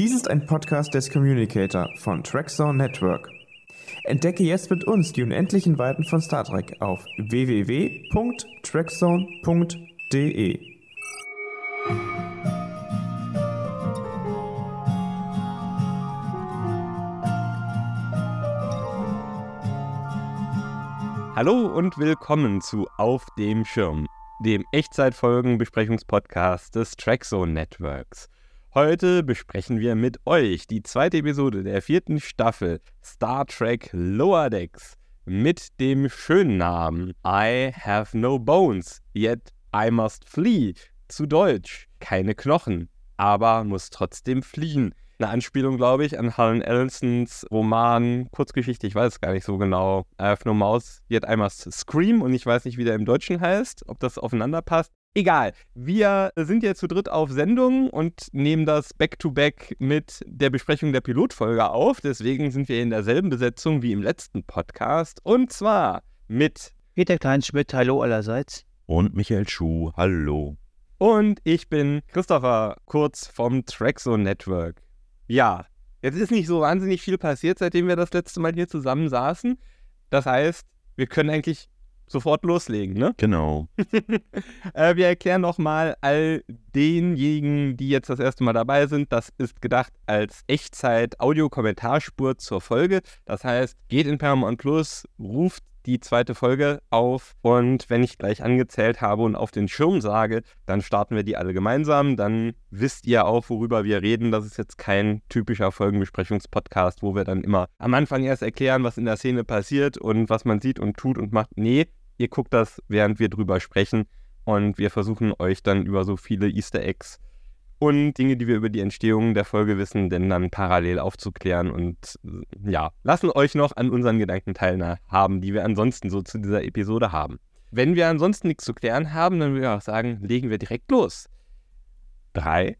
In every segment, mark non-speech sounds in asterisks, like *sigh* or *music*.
Dies ist ein Podcast des Communicator von Trackzone Network. Entdecke jetzt mit uns die unendlichen Weiten von Star Trek auf www.trackzone.de. Hallo und willkommen zu Auf dem Schirm, dem Echtzeitfolgen-Besprechungspodcast des Trackzone Networks. Heute besprechen wir mit euch die zweite Episode der vierten Staffel Star Trek Lower Decks mit dem schönen Namen I have no bones, yet I must flee. Zu Deutsch, keine Knochen, aber muss trotzdem fliehen. Eine Anspielung, glaube ich, an Helen Ellensons Roman, Kurzgeschichte, ich weiß es gar nicht so genau. I have no mouse, yet I must scream und ich weiß nicht, wie der im Deutschen heißt, ob das aufeinander passt. Egal, wir sind jetzt zu dritt auf Sendung und nehmen das Back-to-Back -back mit der Besprechung der Pilotfolge auf. Deswegen sind wir in derselben Besetzung wie im letzten Podcast. Und zwar mit Peter Kleinschmidt, hallo allerseits. Und Michael Schuh, hallo. Und ich bin Christopher Kurz vom Traxo Network. Ja, jetzt ist nicht so wahnsinnig viel passiert, seitdem wir das letzte Mal hier zusammen saßen. Das heißt, wir können eigentlich sofort loslegen, ne? Genau. *laughs* äh, wir erklären nochmal all denjenigen, die jetzt das erste Mal dabei sind, das ist gedacht als Echtzeit-Audio-Kommentarspur zur Folge. Das heißt, geht in Paramount Plus, ruft die zweite Folge auf und wenn ich gleich angezählt habe und auf den Schirm sage, dann starten wir die alle gemeinsam. Dann wisst ihr auch, worüber wir reden. Das ist jetzt kein typischer Folgenbesprechungspodcast, wo wir dann immer am Anfang erst erklären, was in der Szene passiert und was man sieht und tut und macht. Nee, Ihr guckt das, während wir drüber sprechen und wir versuchen euch dann über so viele Easter Eggs und Dinge, die wir über die Entstehung der Folge wissen, denn dann parallel aufzuklären und ja, lassen euch noch an unseren Gedanken teilhaben, die wir ansonsten so zu dieser Episode haben. Wenn wir ansonsten nichts zu klären haben, dann würde ich auch sagen, legen wir direkt los. 3,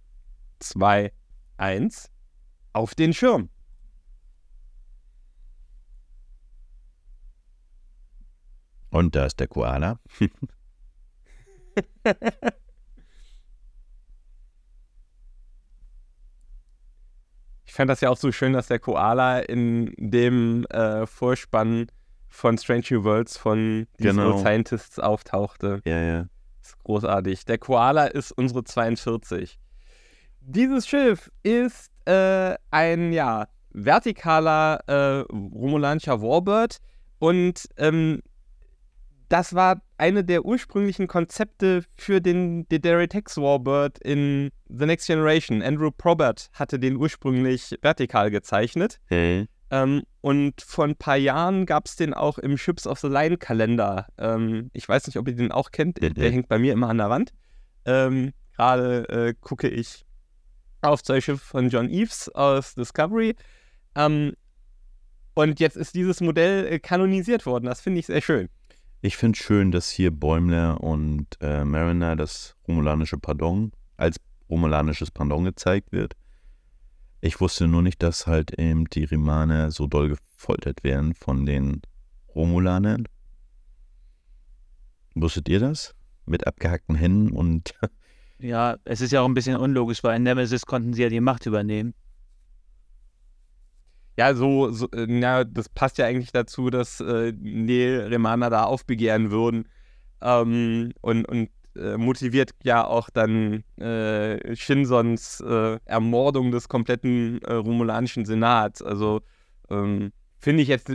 2, 1, auf den Schirm. Und da ist der Koala. *laughs* ich fand das ja auch so schön, dass der Koala in dem äh, Vorspann von Strange New Worlds von genau. Scientists auftauchte. Ja, ja. Das ist großartig. Der Koala ist unsere 42. Dieses Schiff ist äh, ein, ja, vertikaler äh, romulanischer Warbird und ähm, das war eine der ursprünglichen Konzepte für den Tex Warbird in The Next Generation. Andrew Probert hatte den ursprünglich vertikal gezeichnet. Hey. Ähm, und vor ein paar Jahren gab es den auch im Ships of the Line Kalender. Ähm, ich weiß nicht, ob ihr den auch kennt. Der, der hängt bei mir immer an der Wand. Ähm, Gerade äh, gucke ich auf zwei Schiffe von John Eves aus Discovery. Ähm, und jetzt ist dieses Modell äh, kanonisiert worden. Das finde ich sehr schön. Ich finde es schön, dass hier Bäumler und äh, Mariner das romulanische Pardon als romulanisches Pardon gezeigt wird. Ich wusste nur nicht, dass halt eben die Rimaner so doll gefoltert werden von den Romulanern. Wusstet ihr das? Mit abgehackten Händen und. ja, es ist ja auch ein bisschen unlogisch, weil in Nemesis konnten sie ja die Macht übernehmen ja, so, so äh, ja, das passt ja eigentlich dazu, dass äh, Neil Remana da aufbegehren würden. Ähm, und und äh, motiviert ja auch dann äh, Shinsons äh, Ermordung des kompletten äh, romulanischen Senats. Also ähm, finde ich jetzt,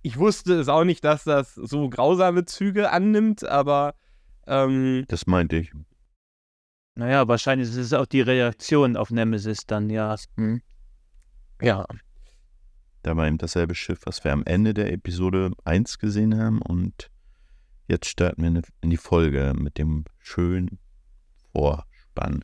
ich wusste es auch nicht, dass das so grausame Züge annimmt, aber ähm, das meinte ich. Naja, wahrscheinlich ist es auch die Reaktion auf Nemesis dann, ja. Hm. Ja. Da war eben dasselbe Schiff, was wir am Ende der Episode 1 gesehen haben. Und jetzt starten wir in die Folge mit dem schönen Vorspann.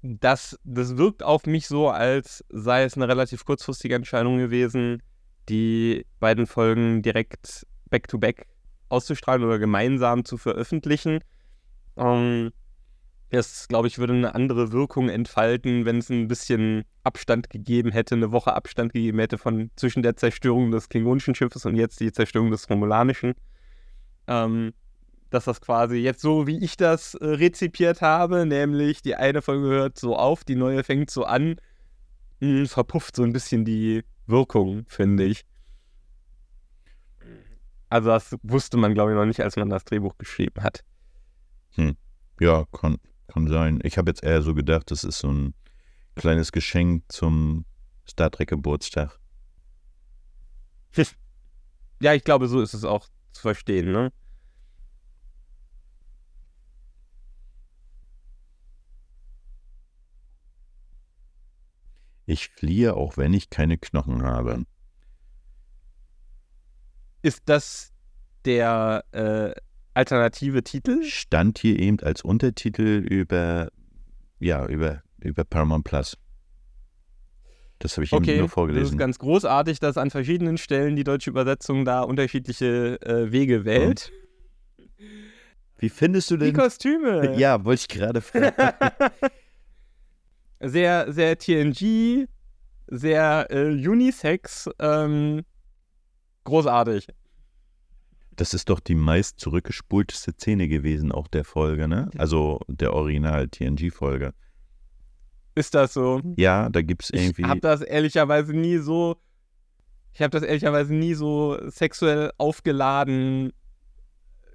Das, das wirkt auf mich so, als sei es eine relativ kurzfristige Entscheidung gewesen, die beiden Folgen direkt back-to-back -back auszustrahlen oder gemeinsam zu veröffentlichen. Ähm, das, glaube ich, würde eine andere Wirkung entfalten, wenn es ein bisschen Abstand gegeben hätte, eine Woche Abstand gegeben hätte von zwischen der Zerstörung des klingonischen Schiffes und jetzt die Zerstörung des romulanischen. Ähm, dass das quasi jetzt so, wie ich das äh, rezipiert habe, nämlich die eine Folge hört so auf, die neue fängt so an, mh, verpufft so ein bisschen die Wirkung, finde ich. Also das wusste man, glaube ich, noch nicht, als man das Drehbuch geschrieben hat. Ja, kann, kann sein. Ich habe jetzt eher so gedacht, das ist so ein kleines Geschenk zum Star Trek Geburtstag. *laughs* Ja, ich glaube, so ist es auch zu verstehen, ne? Ich fliehe, auch wenn ich keine Knochen habe. Ist das der äh, alternative Titel? Stand hier eben als Untertitel über, ja, über, über Paramount Plus. Das habe ich Okay, ihm nur das ist vorgelesen. ganz großartig, dass an verschiedenen Stellen die deutsche Übersetzung da unterschiedliche äh, Wege wählt. Wie findest du Die denn? Kostüme. Ja, wollte ich gerade fragen. *laughs* sehr, sehr TNG, sehr äh, Unisex, ähm, großartig. Das ist doch die meist zurückgespulteste Szene gewesen, auch der Folge, ne? Also der Original-TNG-Folge. Ist das so? Ja, da gibt es Ich irgendwie. habe das ehrlicherweise nie so, ich habe das ehrlicherweise nie so sexuell aufgeladen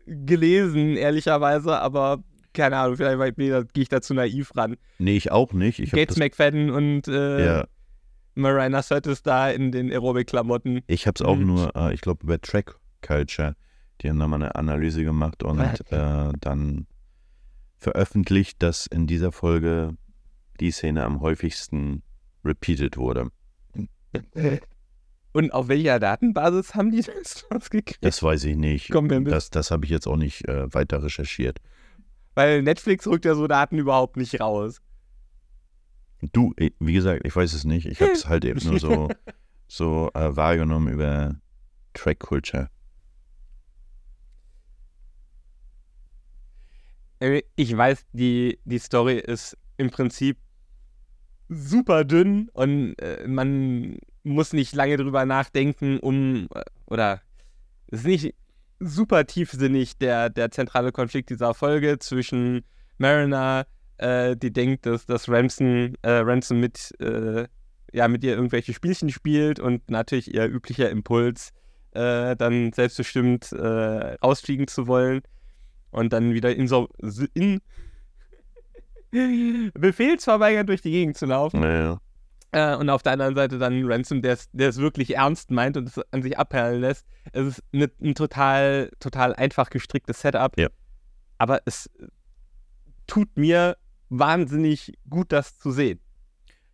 gelesen, ehrlicherweise, aber keine Ahnung, vielleicht gehe ich da zu naiv ran. Nee, ich auch nicht. Ich Gates. McFadden und äh, Ja, Marina Curtis da in den Aerobic-Klamotten. ich habe es auch Mhm. nur, äh, ich glaube, über Track Culture. Die haben da mal eine Analyse gemacht und äh, dann veröffentlicht, dass in dieser Folge die Szene am häufigsten repeated wurde. Und auf welcher Datenbasis haben die das rausgekriegt? Das weiß ich nicht. Mit. Das, das habe ich jetzt auch nicht äh, weiter recherchiert. Weil Netflix rückt ja so Daten überhaupt nicht raus. Du, eh, wie gesagt, ich weiß es nicht. Ich habe es *laughs* halt eben nur so, so äh, wahrgenommen über Track Culture. Ich weiß, die, die Story ist im Prinzip super dünn und äh, man muss nicht lange drüber nachdenken, um äh, oder es ist nicht super tiefsinnig der, der zentrale Konflikt dieser Folge zwischen Mariner, äh, die denkt, dass, dass Ransom, äh, Ransom mit, äh, ja, mit ihr irgendwelche Spielchen spielt und natürlich ihr üblicher Impuls, äh, dann selbstbestimmt rausfliegen zu wollen und dann wieder in so in *laughs* befehlsverweigert durch die Gegend zu laufen. Naja. Äh, und auf der anderen Seite dann Ransom, der es der es wirklich ernst meint und es an sich abperlen lässt. Es ist ne, ein total, total einfach gestricktes Setup. Ja. Aber es tut mir wahnsinnig gut, das zu sehen.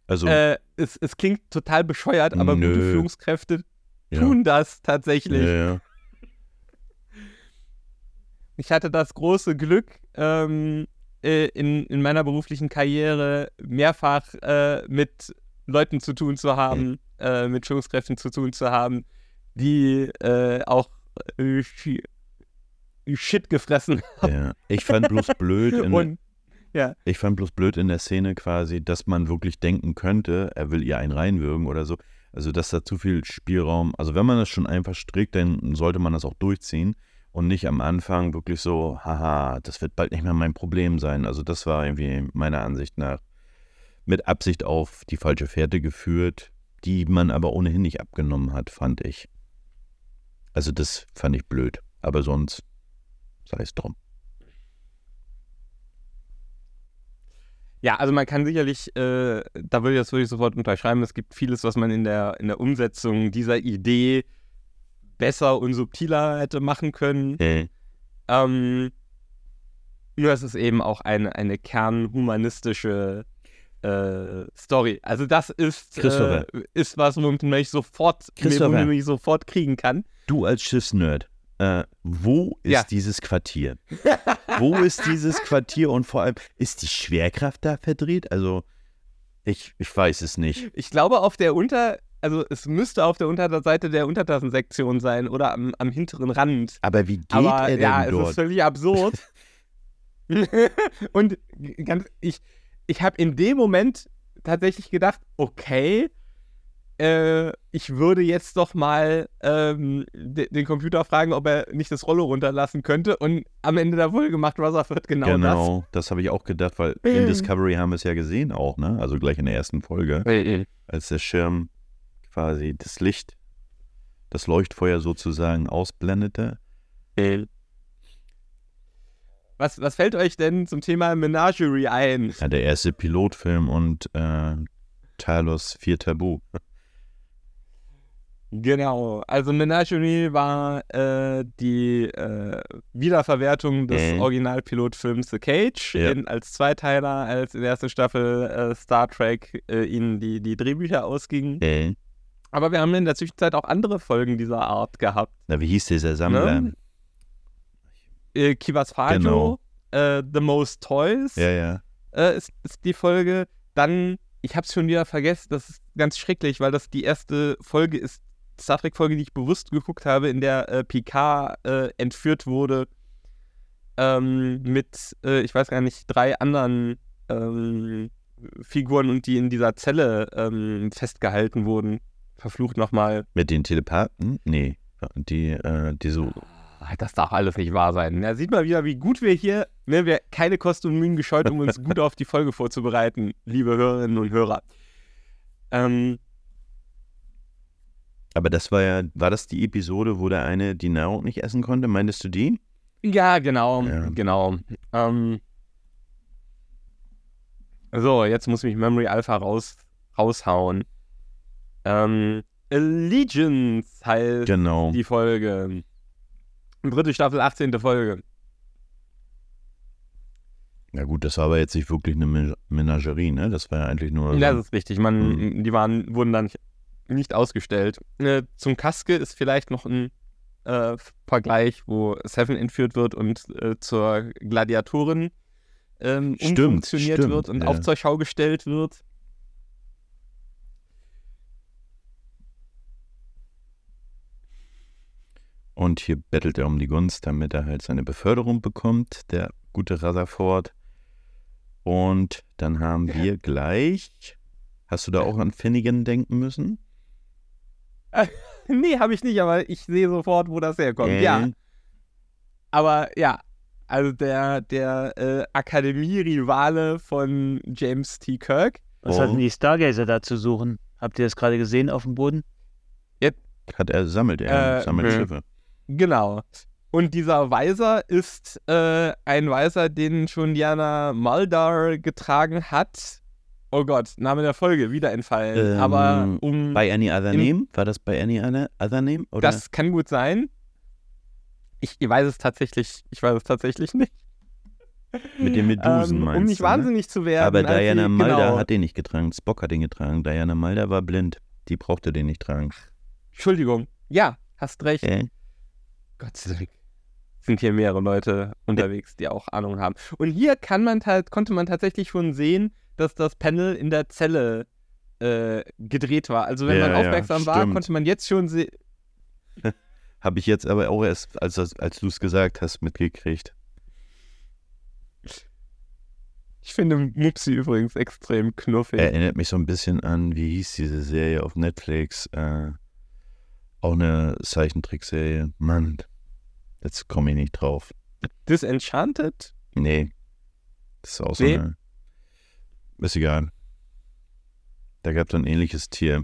Also, Äh, es, es klingt total bescheuert, aber Nö. gute Führungskräfte ja. tun das tatsächlich. Ja, ja. Ich hatte das große Glück, ähm, äh, in, in meiner beruflichen Karriere mehrfach äh, mit Leuten zu tun zu haben, äh, mit Führungskräften zu tun zu haben, die äh, auch äh, Shi- Shit gefressen *laughs* ja. Ich fand bloß blöd in, und ja, ich fand bloß blöd in der Szene quasi, dass man wirklich denken könnte, er will ihr einen reinwürgen oder so. Also, dass da zu viel Spielraum, also wenn man das schon einfach strickt, dann sollte man das auch durchziehen und nicht am Anfang wirklich so, haha, das wird bald nicht mehr mein Problem sein. Also, das war irgendwie meiner Ansicht nach mit Absicht auf die falsche Fährte geführt, die man aber ohnehin nicht abgenommen hat, fand ich. Also, das fand ich blöd. Aber sonst sei es drum. Ja, also man kann sicherlich, äh, da würde ich das wirklich sofort unterschreiben, es gibt vieles, was man in der, in der Umsetzung dieser Idee besser und subtiler hätte machen können. Äh, Ähm, nur es ist eben auch eine, eine kernhumanistische äh, Story. Also das ist, äh, ist was, womit man mich sofort, womit mich sofort kriegen kann. Du als Schiffsnerd, äh, wo ist Ja. dieses Quartier? *laughs* wo ist dieses Quartier und vor allem, ist die Schwerkraft da verdreht? Also, ich, ich weiß es nicht. Ich glaube auf der Unter, also es müsste auf der Unterseite der Untertassensektion sein oder am, am hinteren Rand. Aber wie geht Aber er denn ja, es ist dort? völlig absurd. *laughs* Und ganz, ich, ich habe in dem Moment tatsächlich gedacht, okay, äh, ich würde jetzt doch mal ähm, de den Computer fragen, ob er nicht das Rollo runterlassen könnte. Und am Ende der Folge macht Rutherford genau, Genau, das, habe ich auch gedacht, weil in Discovery haben wir es ja gesehen auch, ne? Also gleich in der ersten Folge, das. als der Schirm quasi das Licht, das Leuchtfeuer sozusagen ausblendete. Was, was fällt euch denn zum Thema Menagerie ein? Ja, der erste Pilotfilm und äh, Talos Vier Tabu. Genau, also Menagerie war äh, die äh, Wiederverwertung des Mhm. Originalpilotfilms The Cage Ja. in, als Zweiteiler, als in der ersten Staffel äh, Star Trek äh, ihnen die, die Drehbücher ausgingen. Aber wir haben in der Zwischenzeit auch andere Folgen dieser Art gehabt. na, wie hieß dieser Sammler? Ne? Äh, Kivas Fajo, Genau. äh, The Most Toys Ja, ja. äh, ist, ist die Folge. Dann, ich habe es schon wieder vergessen, das ist ganz schrecklich, weil das die erste Folge ist, Star Trek-Folge, die ich bewusst geguckt habe, in der äh, Picard äh, entführt wurde ähm, mit, äh, ich weiß gar nicht, drei anderen ähm, Figuren und die in dieser Zelle ähm, festgehalten wurden. Verflucht nochmal. Mit den Telepathen? Nee. Die, äh, die so. Ah, Das darf alles nicht wahr sein. Ja, sieht mal wieder, wie gut wir hier, ne, wir keine Kosten und Mühen gescheut, um uns *laughs* gut auf die Folge vorzubereiten, liebe Hörerinnen und Hörer. Ähm, Aber das war ja, war das die Episode, wo der eine die Nahrung nicht essen konnte? Meintest du die? ja, genau, Ja. genau. Ähm, so, jetzt muss mich Memory Alpha raus, raushauen. Ähm, Allegiance heißt Genau. die Folge. Dritte Staffel, 18. Folge. Na gut, das war aber jetzt nicht wirklich eine Men- Menagerie, ne? Das war ja eigentlich nur. so- Das ist richtig. Man, Mhm. Die waren, wurden dann nicht, nicht ausgestellt. Äh, zum Kaske ist vielleicht noch ein äh, Vergleich, wo Seven entführt wird und äh, zur Gladiatorin ähm, Stimmt, umfunktioniert stimmt, wird und ja. auch zur Schau gestellt wird. Und hier bettelt er um die Gunst, damit er halt seine Beförderung bekommt, der gute Rutherford. Und dann haben wir gleich. Hast du da auch an Finnegan denken müssen? *laughs* nee, habe ich nicht, aber ich sehe sofort, wo das herkommt. Äh, Ja, aber ja, also der, der äh, Akademie-Rivale von James T. Kirk. Was Oh. hatten die Stargazer da zu suchen? Habt ihr das gerade gesehen auf dem Boden? Hat er, sammelt er, Äh, sammelt. Schiffe. Genau. Und dieser Weiser ist äh, ein Weiser, den schon Diana Muldaur getragen hat. Oh Gott, Name der Folge, wieder entfallen. Ähm, Aber um Bei Any Other in- Name? War das bei Any Other, Name? Oder? das kann gut sein. Ich, ich weiß es tatsächlich, ich weiß es tatsächlich nicht. Mit den Medusen ähm, meinst Um nicht ne? wahnsinnig zu werden. Aber Diana sie- Mulder genau. hat den nicht getragen. Spock hat den getragen. Diana Mulder war blind. Die brauchte den nicht tragen. Entschuldigung. Ja, hast recht. Äh? Gott sei Dank sind hier mehrere Leute unterwegs, die auch Ahnung haben. Und hier kann man konnte man tatsächlich schon sehen, dass das Panel in der Zelle äh, gedreht war. Also wenn Ja, man ja, aufmerksam war, stimmt. konnte man jetzt schon sehen. *laughs* Habe ich jetzt aber auch erst, als, als du es gesagt hast, mitgekriegt. Ich finde Mupsi übrigens extrem knuffig. Erinnert mich so ein bisschen an, wie hieß diese Serie auf Netflix? Äh, auch eine Zeichentrickserie. Mann, jetzt komme ich nicht drauf. Disenchanted? Nee. Das ist auch so Nee. eine. Ist egal. Da gab es ein ähnliches Tier.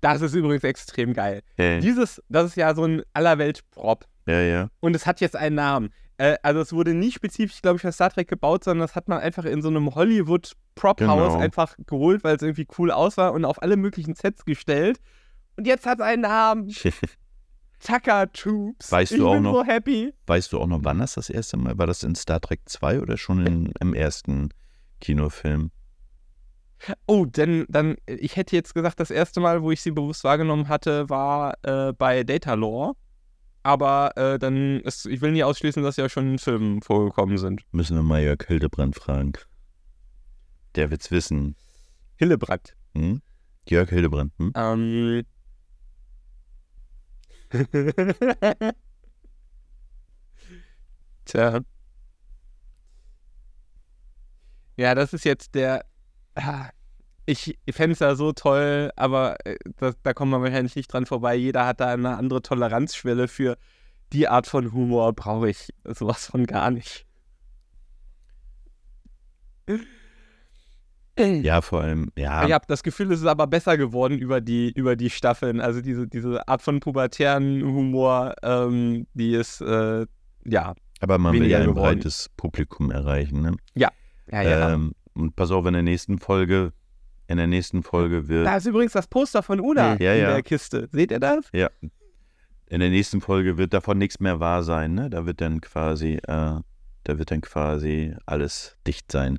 Das ist übrigens extrem geil. Äh, Dieses, das ist ja so ein Allerwelt-Prop. ja, ja. Und es hat jetzt einen Namen. Äh, also es wurde nie spezifisch, glaube ich, für Star Trek gebaut, sondern das hat man einfach in so einem Hollywood-Prop-Haus Genau. einfach geholt, weil es irgendwie cool aussah und auf alle möglichen Sets gestellt. Und jetzt hat es einen Namen. *laughs* Tucker Troops. Weißt ich du auch bin noch- so happy. Weißt du auch noch, wann das das erste Mal war? Das in Star Trek 2 oder schon in, im ersten Kinofilm? Oh, denn dann, ich hätte jetzt gesagt, das erste Mal, wo ich sie bewusst wahrgenommen hatte, war äh, bei Data Lore. Aber äh, dann, ist, ich will nie ausschließen, dass ja schon in Filmen vorgekommen sind. Müssen wir mal Jörg Hildebrand fragen. Der wird's wissen. Hillebrand. Hm? Jörg Hildebrand, hm? Ähm. *laughs* Tja. Ja, das ist jetzt der. Ah, Ich fände es ja so toll, aber äh, das, da kommt man wahrscheinlich nicht dran vorbei. Jeder hat da eine andere Toleranzschwelle für die Art von Humor, brauche ich sowas von gar nicht. Ja, vor allem, ja. Ich habe das Gefühl, es ist aber besser geworden über die, über die Staffeln. Also diese, diese Art von pubertären Humor, ähm, die ist, äh, ja. Aber man will ja ein geworden. breites Publikum erreichen. Ne? Ja, ja. Ähm, und pass auf, in der nächsten Folge, in der nächsten Folge wird, da ist übrigens das Poster von Una Ja, in ja. der Kiste. Seht ihr das? ja, in der nächsten Folge wird davon nichts mehr wahr sein. Ne? Da wird dann quasi, äh, da wird dann quasi alles dicht sein.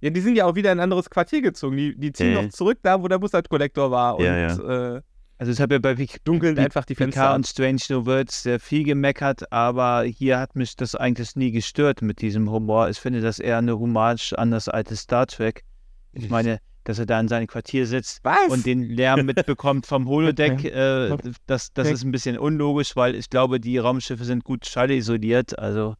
Ja, die sind ja auch wieder in ein anderes Quartier gezogen. Die, die ziehen Äh. noch zurück da, wo der Bussard-Kollektor war. Und Ja, Äh, Also ich habe ja bei dunkeln einfach die Fenster. Ab. und Strange New Worlds sehr viel gemeckert, aber hier hat mich das eigentlich nie gestört mit diesem Humor. Ich finde das eher eine Hommage an das alte Star Trek. Ich meine, dass er da in seinem Quartier sitzt Was? und den Lärm *laughs* mitbekommt vom Holodeck, äh, das, das ist ein bisschen unlogisch, weil ich glaube, die Raumschiffe sind gut schallisoliert, also,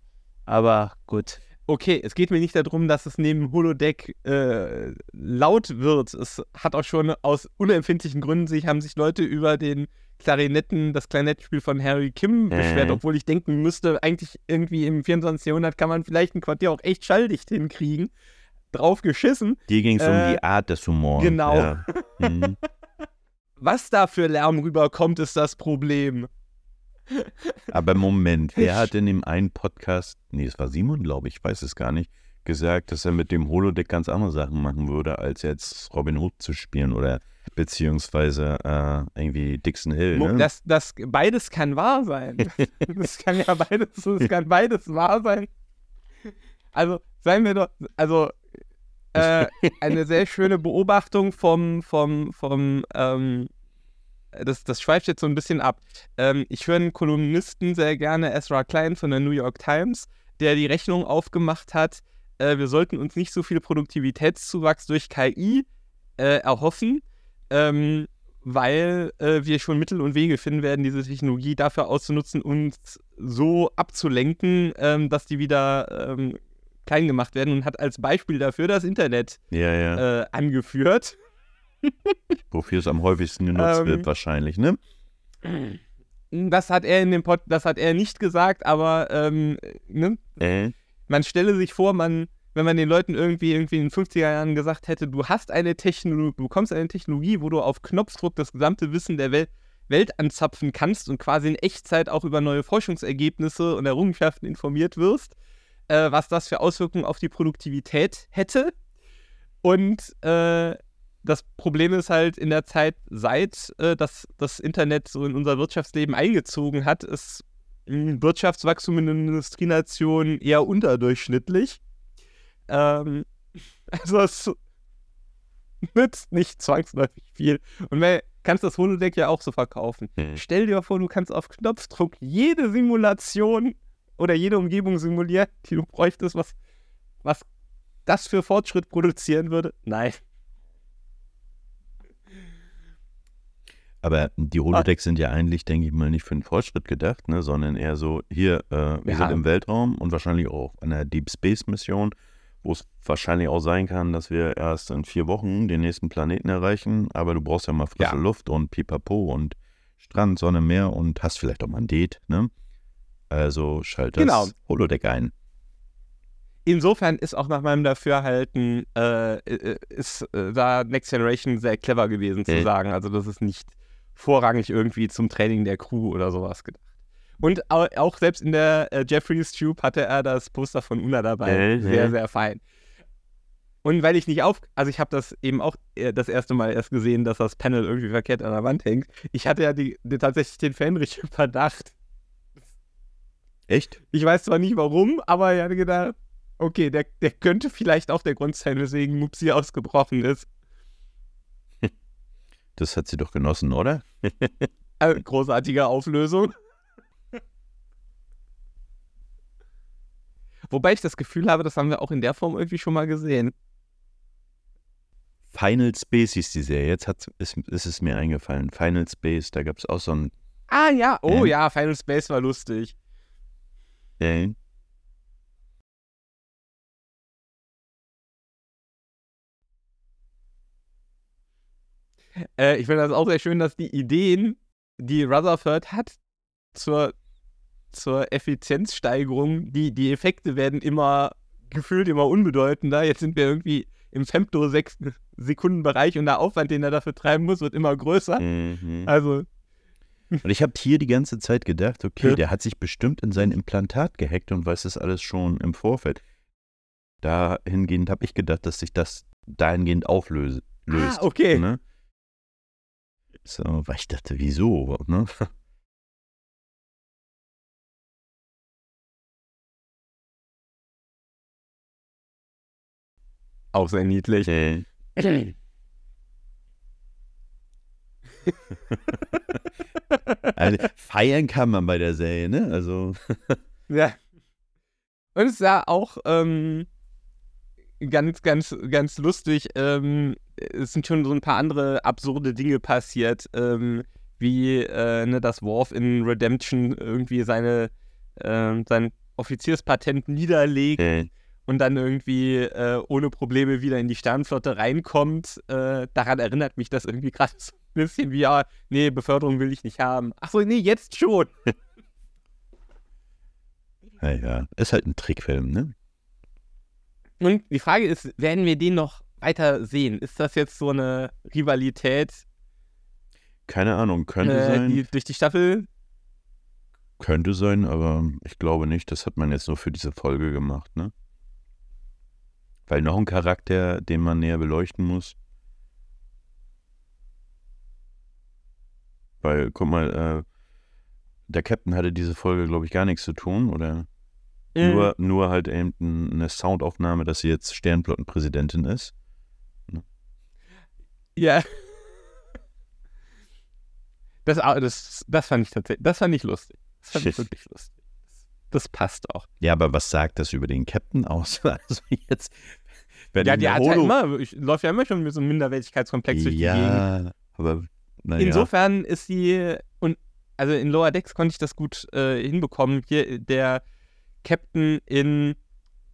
aber gut. Okay, es geht mir nicht darum, dass es neben Holodeck äh, laut wird. Es hat auch schon aus unempfindlichen Gründen sich, haben sich Leute über den Klarinetten, das Klarinettspiel von Harry Kim Äh. beschwert, obwohl ich denken müsste, eigentlich irgendwie im 24. Jahrhundert kann man vielleicht ein Quartier auch echt schalldicht hinkriegen. Drauf geschissen. Dir ging es um Äh, die Art des Humors. genau. Ja. Mhm. *laughs* Was da für Lärm rüberkommt, ist das Problem. Aber Moment, wer hat in dem einen Podcast, nee, es war Simon, glaube ich, ich weiß es gar nicht, gesagt, dass er mit dem Holodeck ganz andere Sachen machen würde, als jetzt Robin Hood zu spielen oder beziehungsweise äh, irgendwie Dixon Hill. Ne? Das, das, beides kann wahr sein. *laughs* Das kann ja beides, das kann beides wahr sein. Also, seien wir doch, also, äh, eine sehr schöne Beobachtung vom, vom, vom, ähm, das, das schweift jetzt so ein bisschen ab. Ähm, ich höre einen Kolumnisten sehr gerne, Ezra Klein von der New York Times, der die Rechnung aufgemacht hat, äh, wir sollten uns nicht so viel Produktivitätszuwachs durch KI äh, erhoffen, ähm, weil äh, wir schon Mittel und Wege finden werden, diese Technologie dafür auszunutzen, uns so abzulenken, ähm, dass die wieder ähm, klein gemacht werden und hat als Beispiel dafür das Internet ja, ja. äh, angeführt. *laughs* Wofür es am häufigsten genutzt ähm, wird, wahrscheinlich, ne? Das hat er in dem Pod, das hat er nicht gesagt, aber ähm, ne? Äh, man stelle sich vor, man, wenn man den Leuten irgendwie, irgendwie in den 50er Jahren gesagt hätte, du hast eine Technologie, du bekommst eine Technologie, wo du auf Knopfdruck das gesamte Wissen der Welt, Welt anzapfen kannst und quasi in Echtzeit auch über neue Forschungsergebnisse und Errungenschaften informiert wirst, äh, was das für Auswirkungen auf die Produktivität hätte. Und äh, das Problem ist halt in der Zeit, seit äh, das, das Internet so in unser Wirtschaftsleben eingezogen hat, ist Wirtschaftswachstum in den Industrienationen eher unterdurchschnittlich. Ähm, *laughs* also es nützt nicht zwangsläufig viel. Und wenn, kannst das Holodeck ja auch so verkaufen. Hm. Stell dir vor, du kannst auf Knopfdruck jede Simulation oder jede Umgebung simulieren, die du bräuchtest, was, was das für Fortschritt produzieren würde. Nein. Aber die Holodecks sind ja eigentlich, denke ich mal, nicht für den Fortschritt gedacht, ne, sondern eher so, hier, äh, wir Ja. sind im Weltraum und wahrscheinlich auch an einer Deep Space Mission, wo es wahrscheinlich auch sein kann, dass wir erst in vier Wochen den nächsten Planeten erreichen, aber du brauchst ja mal frische Ja. Luft und Pipapo und Strand, Sonne, Meer und hast vielleicht auch mal ein Date, ne? Also schalt das Genau. Holodeck ein. Insofern ist auch nach meinem Dafürhalten, äh, äh, ist äh, da Next Generation sehr clever gewesen zu Mhm. sagen. Also das ist nicht vorrangig irgendwie zum Training der Crew oder sowas gedacht. Und au- auch selbst in der äh, Jeffreys Tube hatte er das Poster von Una dabei. Äh, sehr, sehr fein. Und weil ich nicht auf, also ich habe das eben auch äh, das erste Mal erst gesehen, dass das Panel irgendwie verkehrt an der Wand hängt. Ich hatte ja die, die, tatsächlich den Fenrich im *laughs* Verdacht. Echt? Ich weiß zwar nicht warum, aber ich hatte gedacht, okay, der, der könnte vielleicht auch der Grund sein, weswegen Mupsi ausgebrochen ist. Das hat sie doch genossen, oder? *laughs* Äh, großartige Auflösung. Wobei ich das Gefühl habe, das haben wir auch in der Form irgendwie schon mal gesehen. Final Space hieß die Serie. Jetzt hat, ist, ist es mir eingefallen. Final Space, da gab es auch so ein. Ah ja, oh Ähm. ja, Final Space war lustig. Äh, Äh, ich finde das auch sehr schön, dass die Ideen, die Rutherford hat zur, zur Effizienzsteigerung, die, die Effekte werden immer gefühlt immer unbedeutender. Jetzt sind wir irgendwie im Femto-Sekunden-Bereich und der Aufwand, den er dafür treiben muss, wird immer größer. Mhm. Also, Und ich habe hier die ganze Zeit gedacht, okay, Ja. der hat sich bestimmt in sein Implantat gehackt und weiß das alles schon im Vorfeld. Dahingehend habe ich gedacht, dass sich das dahingehend auflöst. Löst, ah, okay. Ne? So, weil ich dachte, wieso? Ne? *laughs* Auch sehr niedlich. Äh, *laughs* also, feiern kann man bei der Serie, ne? Also, Ja. Und es ja auch ähm, ganz, ganz, ganz lustig. Ähm, es sind schon so ein paar andere absurde Dinge passiert, ähm, wie äh, ne, dass Worf in Redemption irgendwie seine, ähm, sein Offizierspatent niederlegt äh, und dann irgendwie äh, ohne Probleme wieder in die Sternflotte reinkommt. Äh, daran erinnert mich das irgendwie *laughs* gerade so ein bisschen wie, ja, nee, Beförderung will ich nicht haben. Achso, nee, jetzt schon. *laughs* naja, ist halt ein Trickfilm, ne? Und die Frage ist, werden wir den noch weiter sehen? Ist das jetzt so eine Rivalität, Keine Ahnung, könnte äh, sein. die durch die Staffel? Könnte sein, aber ich glaube nicht. Das hat man jetzt nur für diese Folge gemacht, ne? Weil noch ein Charakter, den man näher beleuchten muss. Weil, guck mal, äh, der Captain hatte diese Folge, glaube ich, gar nichts zu tun, oder? Mhm. Nur, nur halt eben eine Soundaufnahme, dass sie jetzt Sternflottenpräsidentin ist. Ja. Das, das, das fand ich tatsächlich, das fand ich lustig. Das fand ich wirklich lustig. Das passt auch. Ja, aber was sagt das über den Captain aus? *laughs* Also jetzt, wenn Ja, der hat ja immer, ich, läuft ja immer schon mit so einem Minderwertigkeitskomplex durch die Gegend. Ja, aber naja. Insofern ist die, und also in Lower Decks konnte ich das gut äh, hinbekommen. Hier der Captain in,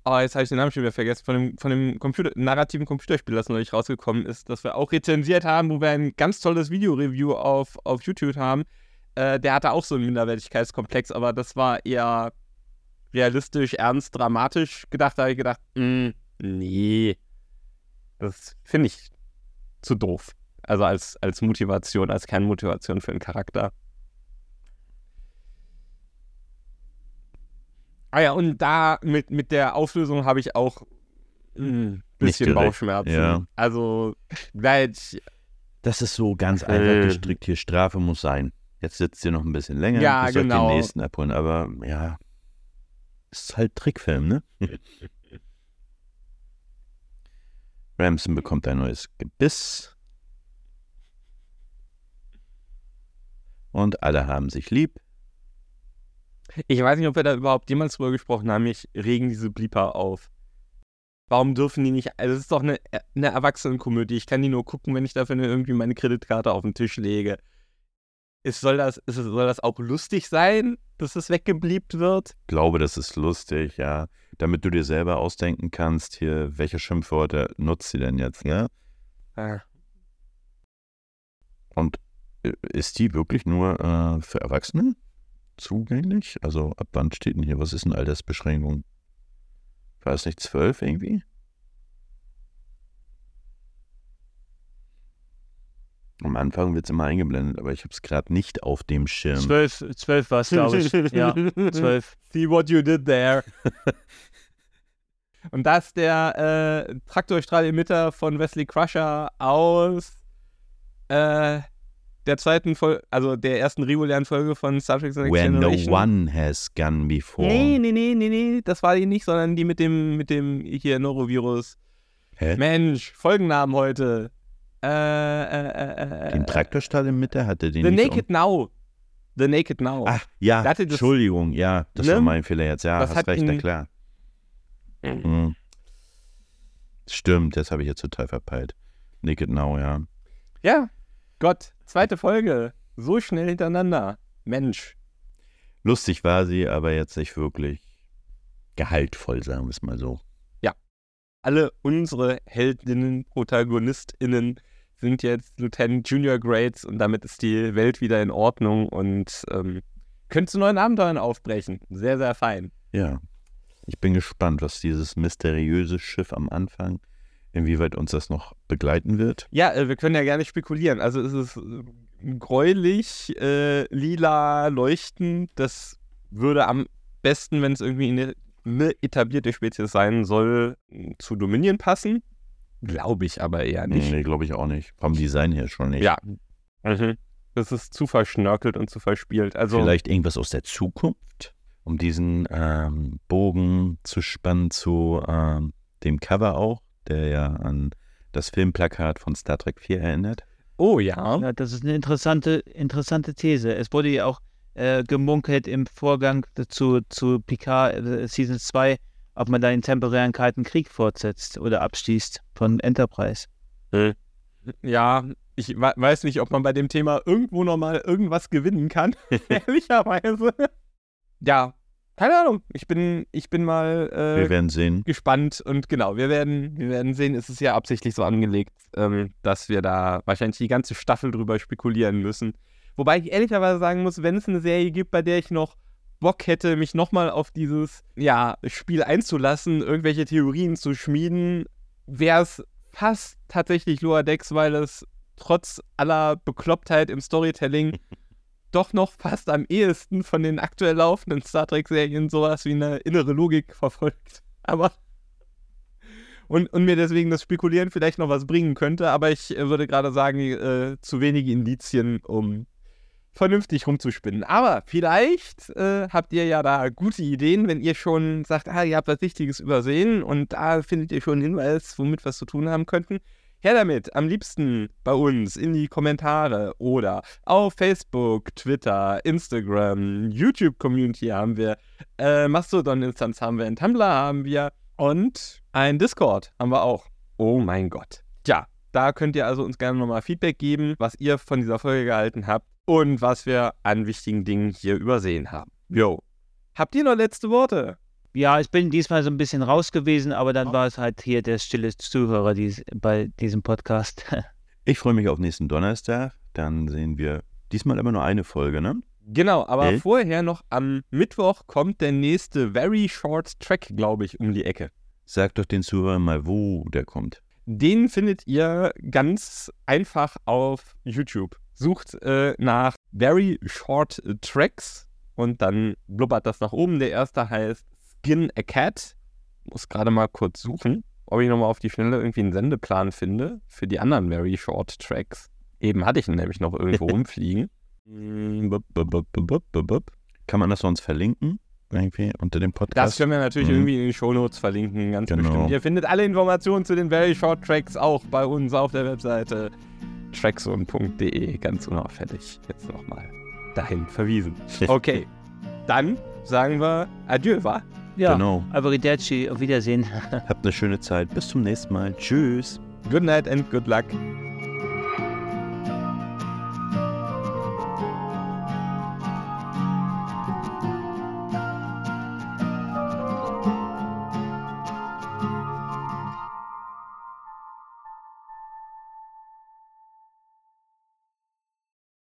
oh, jetzt habe ich den Namen schon wieder vergessen, von dem, von dem Computer, narrativen Computerspiel, das neulich rausgekommen ist, das wir auch rezensiert haben, wo wir ein ganz tolles Video-Review auf, auf YouTube haben. Äh, der hatte auch so einen Minderwertigkeitskomplex, aber das war eher realistisch, ernst, dramatisch gedacht. Da habe ich gedacht, mm, nee, das finde ich zu doof. Also als, als Motivation, als Kernmotivation für einen Charakter. Ah ja, und da mit, mit der Auflösung habe ich auch ein bisschen direkt, Bauchschmerzen. ja. Also, weil ich, Das ist so ganz Äh. einfach gestrickt hier. Strafe muss sein. Jetzt sitzt ihr noch ein bisschen länger. Ja, euch genau. den nächsten abholen. Aber ja, ist halt Trickfilm, ne? *laughs* Ramson bekommt ein neues Gebiss. Und alle haben sich lieb. Ich weiß nicht, ob wir da überhaupt jemals drüber gesprochen haben. Mich regen diese Blieper auf. Warum dürfen die nicht? Also, es ist doch eine, eine Erwachsenenkomödie. Ich kann die nur gucken, wenn ich dafür irgendwie meine Kreditkarte auf den Tisch lege. Ist, soll, das, ist, soll das auch lustig sein, dass es weggebliebt wird? Ich glaube, das ist lustig, ja. Damit du dir selber ausdenken kannst, hier, welche Schimpfworte nutzt sie denn jetzt, ne? Ah. Und äh, ist die wirklich nur äh, für Erwachsene zugänglich? Also ab wann steht denn hier? Was ist eine Altersbeschränkung? War es nicht zwölf irgendwie? Am Anfang wird es immer eingeblendet, aber ich habe es gerade nicht auf dem Schirm. Zwölf, zwölf war es, glaube ich. *laughs* Ja, zwölf. See what you did there. *laughs* Und das ist der äh, Traktorstrahl-Emitter von Wesley Crusher aus äh, der zweiten Folge, also der ersten regulären Folge von Star Trek The Next Where no Generation. one has gone before. Nee, nee, nee, nee, nee, das war die nicht, sondern die mit dem, mit dem hier Norovirus. Hä? Mensch, Folgennamen heute. Äh, äh, äh, äh, Den Traktorstall in Mitte hatte den The nicht Naked Now. The Naked Now. Um Ach, ja, das- Entschuldigung, ja, das Ne? war mein Fehler jetzt. Ja, Das hast recht, na klar. Mhm. Stimmt, das habe ich jetzt total verpeilt. Naked Now, ja. Ja, Gott, zweite Folge. So schnell hintereinander. Mensch. Lustig war sie, aber jetzt nicht wirklich gehaltvoll, sagen wir es mal so. Alle unsere Heldinnen, ProtagonistInnen sind jetzt Lieutenant Junior Grades und damit ist die Welt wieder in Ordnung und ähm, könnt zu neuen Abenteuern aufbrechen. Sehr, sehr fein. Ja. Ich bin gespannt, was dieses mysteriöse Schiff am Anfang, inwieweit uns das noch begleiten wird. Ja, äh, wir können ja gerne spekulieren. Also es ist äh, gräulich, äh, lila, leuchtend. Das würde am besten, wenn es irgendwie eine, eine etablierte Spezies sein soll, zu Dominion passen. Glaube ich aber eher nicht. Nee, glaube ich auch nicht. Vom Design her schon nicht. Ja. Mhm. Das ist zu verschnörkelt und zu verspielt. Also Vielleicht irgendwas aus der Zukunft, um diesen ähm, Bogen zu spannen zu ähm, dem Cover auch, der ja an das Filmplakat von Star Trek 4 erinnert. Oh ja. Ja, das ist eine interessante, interessante These. Es wurde ja auch äh, gemunkelt im Vorgang zu, zu Picard äh, Season 2, ob man da den temporären Kalten Krieg fortsetzt oder abschließt von Enterprise. Ja, ich we- weiß nicht, ob man bei dem Thema irgendwo nochmal irgendwas gewinnen kann. *laughs* Ehrlicherweise. Ja, keine Ahnung. Ich bin, ich bin mal äh, Wir werden sehen. gespannt und genau, wir werden, wir werden sehen, es ist ja absichtlich so angelegt, ähm, dass wir da wahrscheinlich die ganze Staffel drüber spekulieren müssen. Wobei ich ehrlicherweise sagen muss, wenn es eine Serie gibt, bei der ich noch Bock hätte, mich nochmal auf dieses ja, Spiel einzulassen, irgendwelche Theorien zu schmieden, wäre es fast tatsächlich Lower Decks, weil es trotz aller Beklopptheit im Storytelling *laughs* doch noch fast am ehesten von den aktuell laufenden Star Trek-Serien sowas wie eine innere Logik verfolgt. Aber. Und, und mir deswegen das Spekulieren vielleicht noch was bringen könnte, aber ich äh, würde gerade sagen, äh, zu wenige Indizien, um vernünftig rumzuspinnen. Aber vielleicht äh, habt ihr ja da gute Ideen, wenn ihr schon sagt, ah, ihr habt was Wichtiges übersehen und da findet ihr schon einen Hinweis, womit wir es zu tun haben könnten. Her damit, am liebsten bei uns in die Kommentare oder auf Facebook, Twitter, Instagram, YouTube-Community haben wir, äh, Mastodon-Instanz haben wir, ein Tumblr haben wir und ein Discord haben wir auch. Oh mein Gott. Ja, da könnt ihr also uns gerne nochmal Feedback geben, was ihr von dieser Folge gehalten habt und was wir an wichtigen Dingen hier übersehen haben. Jo. Habt ihr noch letzte Worte? Ja, ich bin diesmal so ein bisschen raus gewesen, aber dann war es halt hier der stille Zuhörer dies, bei diesem Podcast. *laughs* Ich freue mich auf nächsten Donnerstag. Dann sehen wir diesmal immer nur eine Folge, ne? Genau, aber Elf? vorher noch am Mittwoch kommt der nächste Very Short Track, glaube ich, um die Ecke. Sag doch den Zuhörern mal, wo der kommt. Den findet ihr ganz einfach auf YouTube. Sucht äh, nach Very Short Tracks und dann blubbert das nach oben. Der erste heißt Skin a Cat. Muss gerade mal kurz suchen, ob ich nochmal auf die Schnelle irgendwie einen Sendeplan finde für die anderen Very Short Tracks. Eben hatte ich ihn nämlich noch irgendwo *laughs* rumfliegen. Mm. Kann man das sonst verlinken? Irgendwie unter dem Das Podcast? können wir natürlich Mhm. irgendwie in den Shownotes verlinken, ganz Genau. bestimmt. Ihr findet alle Informationen zu den Very Short Tracks auch bei uns auf der Webseite trackzone.de, ganz unauffällig. Jetzt nochmal dahin verwiesen. *laughs* Okay, dann sagen wir Adieu, wa? Ja, Genau. Arrivederci, auf Wiedersehen. Habt eine schöne Zeit. Bis zum nächsten Mal. Tschüss. Good night and good luck.